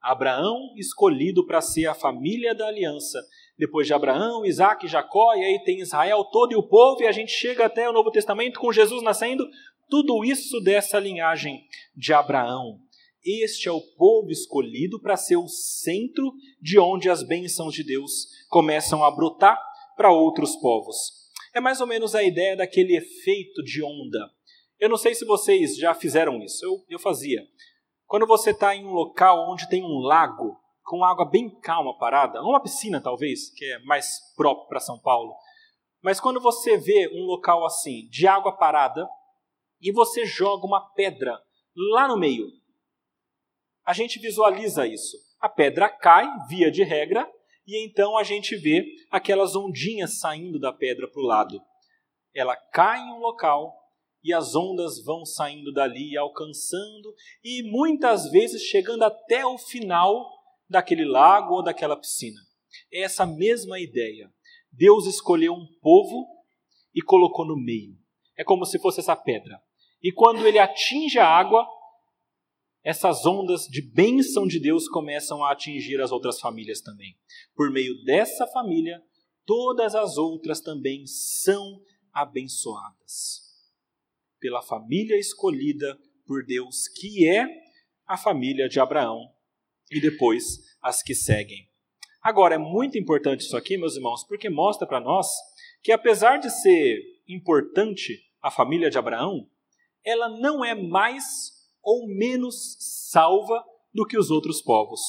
Abraão escolhido para ser a família da aliança. Depois de Abraão, Isaac, Jacó, e aí tem Israel todo e o povo, e a gente chega até o Novo Testamento com Jesus nascendo. Tudo isso dessa linhagem de Abraão. Este é o povo escolhido para ser o centro de onde as bênçãos de Deus começam a brotar para outros povos. É mais ou menos a ideia daquele efeito de onda. Eu não sei se vocês já fizeram isso, eu, eu fazia. Quando você está em um local onde tem um lago, com água bem calma parada, uma piscina talvez, que é mais próprio para São Paulo, mas quando você vê um local assim, de água parada, e você joga uma pedra lá no meio, a gente visualiza isso. A pedra cai, via de regra, e então a gente vê aquelas ondinhas saindo da pedra para o lado. Ela cai em um local e as ondas vão saindo dali, alcançando e muitas vezes chegando até o final daquele lago ou daquela piscina. É essa mesma ideia. Deus escolheu um povo e colocou no meio. É como se fosse essa pedra. E quando ele atinge a água, essas ondas de bênção de Deus começam a atingir as outras famílias também. Por meio dessa família, todas as outras também são abençoadas. Pela família escolhida por Deus, que é a família de Abraão, e depois as que seguem. Agora, é muito importante isso aqui, meus irmãos, porque mostra para nós que, apesar de ser importante a família de Abraão, ela não é mais ou menos salva do que os outros povos.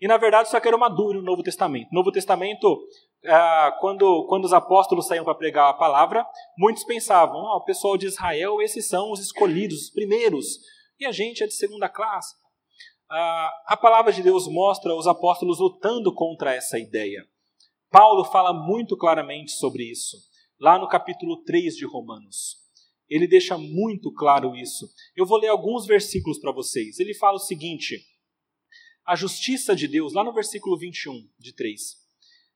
E na verdade isso aqui era uma dúvida no Novo Testamento. No Novo Testamento, ah, quando, quando os apóstolos saíam para pregar a palavra, muitos pensavam: oh, o pessoal de Israel, esses são os escolhidos, os primeiros, e a gente é de segunda classe. Ah, a palavra de Deus mostra os apóstolos lutando contra essa ideia. Paulo fala muito claramente sobre isso, lá no capítulo 3 de Romanos. Ele deixa muito claro isso. Eu vou ler alguns versículos para vocês. Ele fala o seguinte: a justiça de Deus, lá no versículo 21 de 3.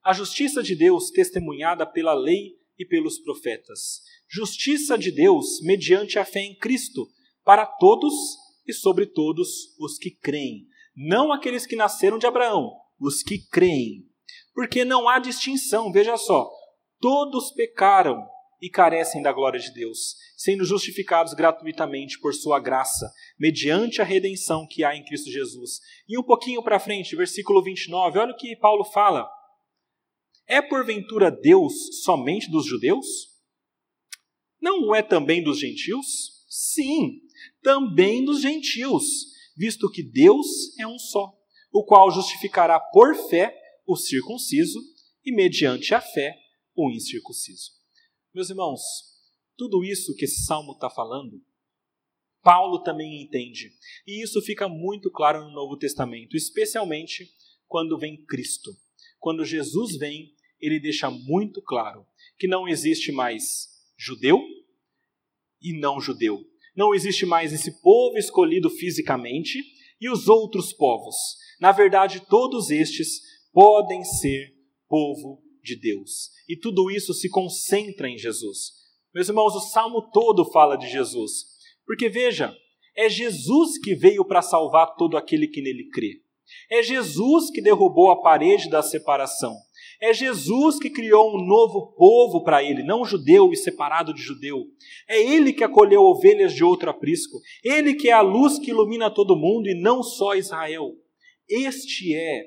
A justiça de Deus testemunhada pela lei e pelos profetas. Justiça de Deus mediante a fé em Cristo, para todos e sobre todos os que creem. Não aqueles que nasceram de Abraão, os que creem. Porque não há distinção, veja só. Todos pecaram e carecem da glória de Deus, sendo justificados gratuitamente por sua graça, mediante a redenção que há em Cristo Jesus. E um pouquinho para frente, versículo 29, olha o que Paulo fala. É porventura Deus somente dos judeus? Não é também dos gentios? Sim, também dos gentios, visto que Deus é um só, o qual justificará por fé o circunciso e mediante a fé o incircunciso. Meus irmãos, tudo isso que esse salmo está falando, Paulo também entende. E isso fica muito claro no Novo Testamento, especialmente quando vem Cristo. Quando Jesus vem, ele deixa muito claro que não existe mais judeu e não judeu. Não existe mais esse povo escolhido fisicamente e os outros povos. Na verdade, todos estes podem ser povo de Deus. E tudo isso se concentra em Jesus. Meus irmãos, o salmo todo fala de Jesus. Porque veja, é Jesus que veio para salvar todo aquele que nele crê. É Jesus que derrubou a parede da separação. É Jesus que criou um novo povo para ele, não judeu e separado de judeu. É ele que acolheu ovelhas de outro aprisco. Ele que é a luz que ilumina todo mundo e não só Israel. Este é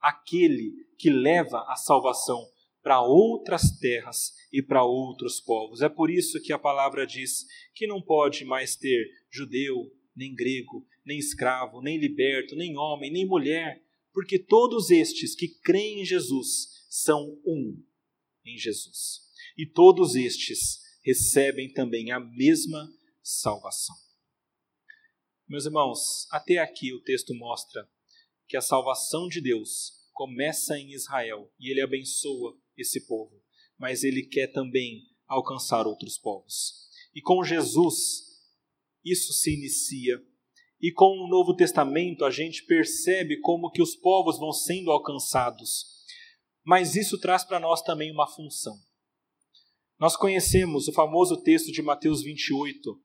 aquele que leva a salvação para outras terras e para outros povos. É por isso que a palavra diz que não pode mais ter judeu, nem grego, nem escravo, nem liberto, nem homem, nem mulher, porque todos estes que creem em Jesus são um em Jesus. E todos estes recebem também a mesma salvação. Meus irmãos, até aqui o texto mostra que a salvação de Deus começa em Israel e ele abençoa esse povo, mas ele quer também alcançar outros povos. E com Jesus, isso se inicia. E com o Novo Testamento, a gente percebe como que os povos vão sendo alcançados. Mas isso traz para nós também uma função. Nós conhecemos o famoso texto de Mateus 28,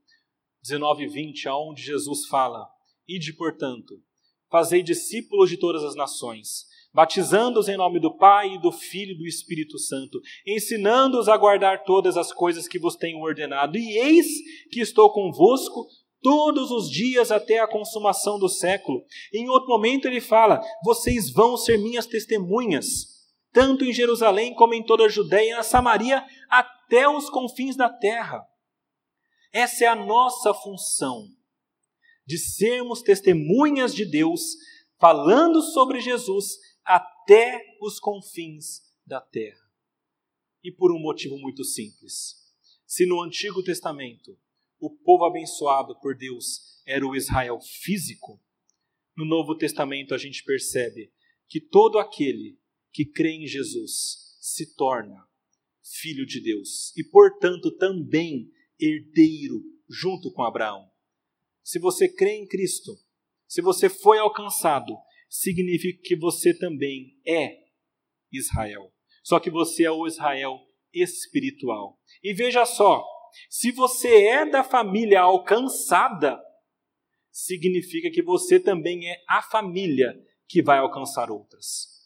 19 e 20, aonde Jesus fala: Ide, portanto, fazei discípulos de todas as nações, batizando-os em nome do Pai, e do Filho e do Espírito Santo, ensinando-os a guardar todas as coisas que vos tenho ordenado. E eis que estou convosco todos os dias até a consumação do século. Em outro momento ele fala: vocês vão ser minhas testemunhas, tanto em Jerusalém como em toda a Judéia e na Samaria, até os confins da terra. Essa é a nossa função, de sermos testemunhas de Deus, falando sobre Jesus até os confins da terra. E por um motivo muito simples. Se no Antigo Testamento o povo abençoado por Deus era o Israel físico, no Novo Testamento a gente percebe que todo aquele que crê em Jesus se torna filho de Deus e, portanto, também herdeiro junto com Abraão. Se você crê em Cristo, se você foi alcançado significa que você também é Israel. Só que você é o Israel espiritual. E veja só, se você é da família alcançada, significa que você também é a família que vai alcançar outras.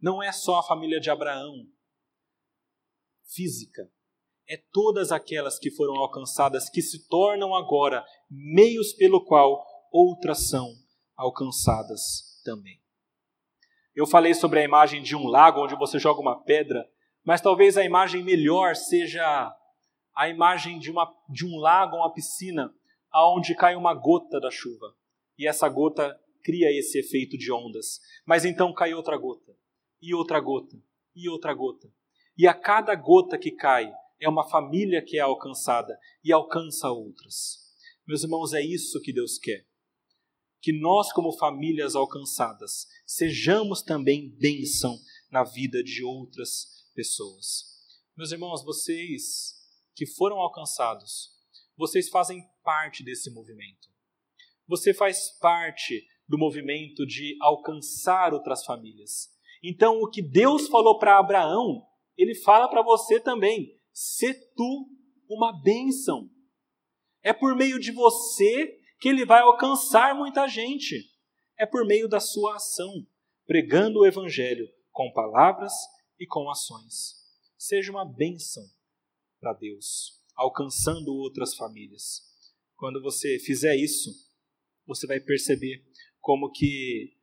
Não é só a família de Abraão física, é todas aquelas que foram alcançadas que se tornam agora meios pelo qual outras são alcançadas também. Eu falei sobre a imagem de um lago onde você joga uma pedra Mas talvez a imagem melhor seja a imagem de, uma, de um lago, uma piscina, aonde cai uma gota da chuva. E essa gota cria esse efeito de ondas. Mas então cai outra gota, e outra gota, e outra gota. E a cada gota que cai, é uma família que é alcançada e alcança outras. Meus irmãos, é isso que Deus quer. Que nós, como famílias alcançadas, sejamos também bênção na vida de outras pessoas. Meus irmãos, vocês que foram alcançados, vocês fazem parte desse movimento. Você faz parte do movimento de alcançar outras famílias. Então, o que Deus falou para Abraão, ele fala para você também. Se tu uma bênção. É por meio de você que ele vai alcançar muita gente. É por meio da sua ação, pregando o evangelho com palavras e com ações. Seja uma bênção para Deus, alcançando outras famílias. Quando você fizer isso, você vai perceber como que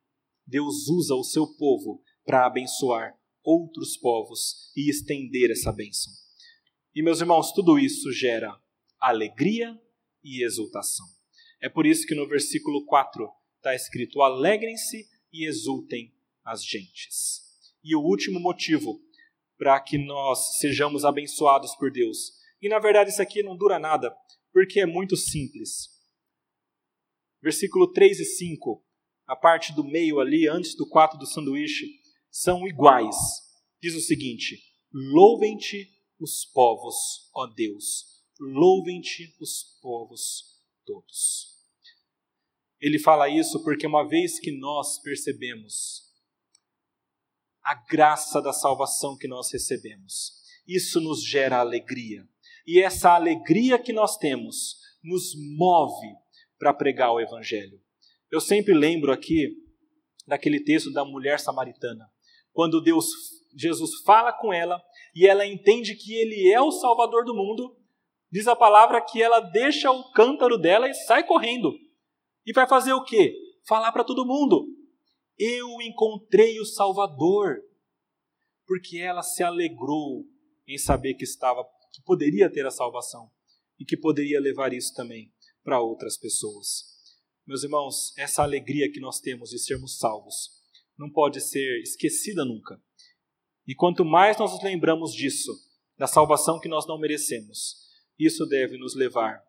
Deus usa o seu povo para abençoar outros povos e estender essa bênção. E meus irmãos, tudo isso gera alegria e exultação. É por isso que no versículo 4 está escrito: Alegrem-se e exultem as gentes. E o último motivo para que nós sejamos abençoados por Deus. E na verdade isso aqui não dura nada, porque é muito simples. Versículo 3 e 5, a parte do meio ali, antes do 4 do sanduíche, são iguais. Diz o seguinte: Louvem-te os povos, ó Deus, louvem-te os povos todos. Ele fala isso porque uma vez que nós percebemos a graça da salvação que nós recebemos, isso nos gera alegria. E essa alegria que nós temos nos move para pregar o Evangelho. Eu sempre lembro aqui daquele texto da mulher samaritana, quando Deus, Jesus fala com ela e ela entende que Ele é o Salvador do mundo, diz a palavra que ela deixa o cântaro dela e sai correndo. E vai fazer o quê? Falar para todo mundo. Eu encontrei o Salvador. Porque ela se alegrou em saber que estava que poderia ter a salvação e que poderia levar isso também para outras pessoas. Meus irmãos, essa alegria que nós temos de sermos salvos não pode ser esquecida nunca. E quanto mais nós nos lembramos disso, da salvação que nós não merecemos, isso deve nos levar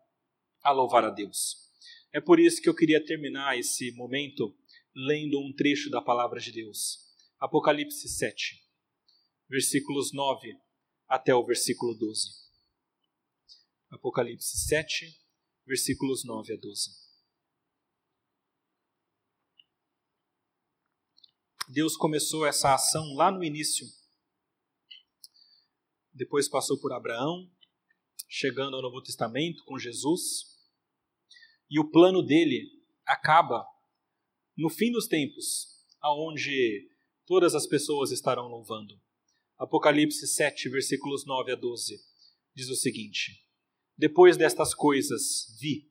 a louvar a Deus. É por isso que eu queria terminar esse momento lendo um trecho da palavra de Deus. Apocalipse 7, versículos 9 até o versículo 12. Apocalipse 7, versículos 9 a 12. Deus começou essa ação lá no início. Depois passou por Abraão, chegando ao Novo Testamento com Jesus. E o plano dele acaba no fim dos tempos, aonde todas as pessoas estarão louvando. Apocalipse 7, versículos 9 a 12, diz o seguinte: Depois destas coisas vi,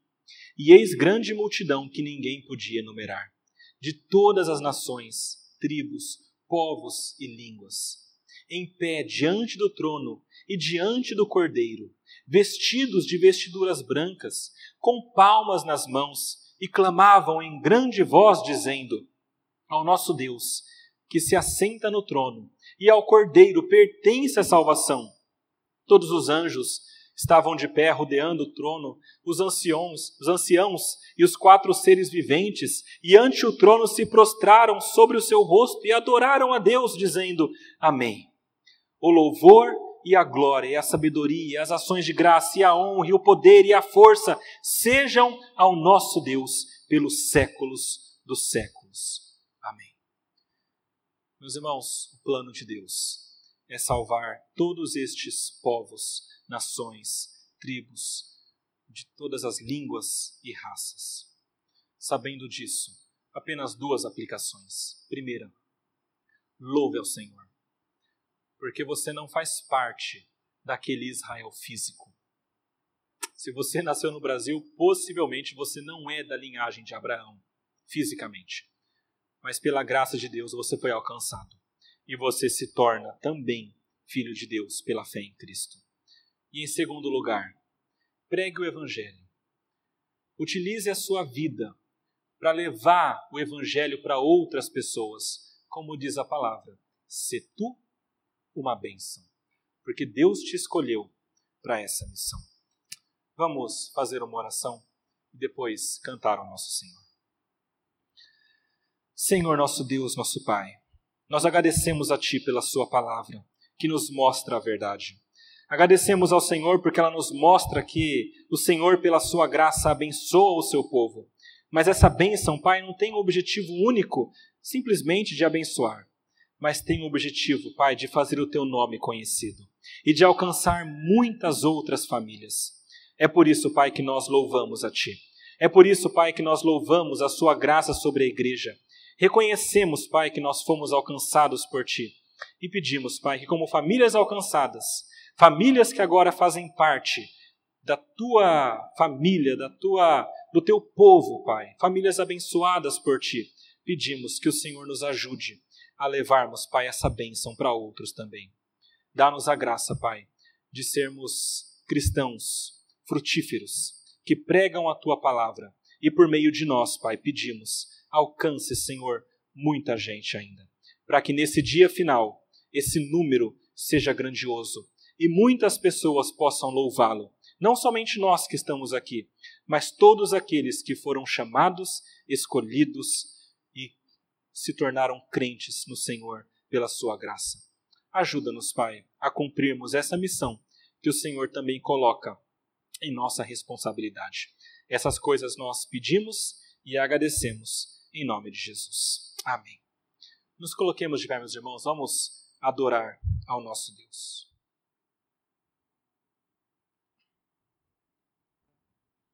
e eis grande multidão que ninguém podia enumerar, de todas as nações, tribos, povos e línguas, em pé diante do trono e diante do cordeiro, vestidos de vestiduras brancas, com palmas nas mãos, e clamavam em grande voz, dizendo: Ao nosso Deus, que se assenta no trono, e ao cordeiro pertence a salvação. Todos os anjos estavam de pé rodeando o trono, os anciãos, os anciãos e os quatro seres viventes, e ante o trono se prostraram sobre o seu rosto e adoraram a Deus, dizendo: Amém. O louvor e a glória, e a sabedoria, e as ações de graça, e a honra, e o poder, e a força sejam ao nosso Deus pelos séculos dos séculos. Amém. Meus irmãos, o plano de Deus é salvar todos estes povos, nações, tribos, de todas as línguas e raças. Sabendo disso, apenas duas aplicações. Primeira, louve ao Senhor porque você não faz parte daquele Israel físico. Se você nasceu no Brasil, possivelmente você não é da linhagem de Abraão, fisicamente. Mas pela graça de Deus você foi alcançado. E você se torna também filho de Deus pela fé em Cristo. E em segundo lugar, pregue o Evangelho. Utilize a sua vida para levar o Evangelho para outras pessoas, como diz a palavra. Se tu uma bênção, porque Deus te escolheu para essa missão. Vamos fazer uma oração e depois cantar ao nosso Senhor. Senhor, nosso Deus, nosso Pai, nós agradecemos a Ti pela Sua palavra, que nos mostra a verdade. Agradecemos ao Senhor porque ela nos mostra que o Senhor, pela Sua graça, abençoa o seu povo. Mas essa bênção, Pai, não tem um objetivo único, simplesmente de abençoar, mas tem o objetivo, Pai, de fazer o Teu nome conhecido e de alcançar muitas outras famílias. É por isso, Pai, que nós louvamos a Ti. É por isso, Pai, que nós louvamos a Sua graça sobre a igreja. Reconhecemos, Pai, que nós fomos alcançados por Ti. E pedimos, Pai, que como famílias alcançadas, famílias que agora fazem parte da Tua família, da Tua, do Teu povo, Pai, famílias abençoadas por Ti, pedimos que o Senhor nos ajude a levarmos, Pai, essa bênção para outros também. Dá-nos a graça, Pai, de sermos cristãos frutíferos, que pregam a tua palavra. E por meio de nós, Pai, pedimos, alcance, Senhor, muita gente ainda, para que nesse dia final esse número seja grandioso e muitas pessoas possam louvá-lo. Não somente nós que estamos aqui, mas todos aqueles que foram chamados, escolhidos se tornaram crentes no Senhor pela sua graça. Ajuda-nos, Pai, a cumprirmos essa missão que o Senhor também coloca em nossa responsabilidade. Essas coisas nós pedimos e agradecemos em nome de Jesus. Amém. Nos coloquemos de pé, meus irmãos, vamos adorar ao nosso Deus.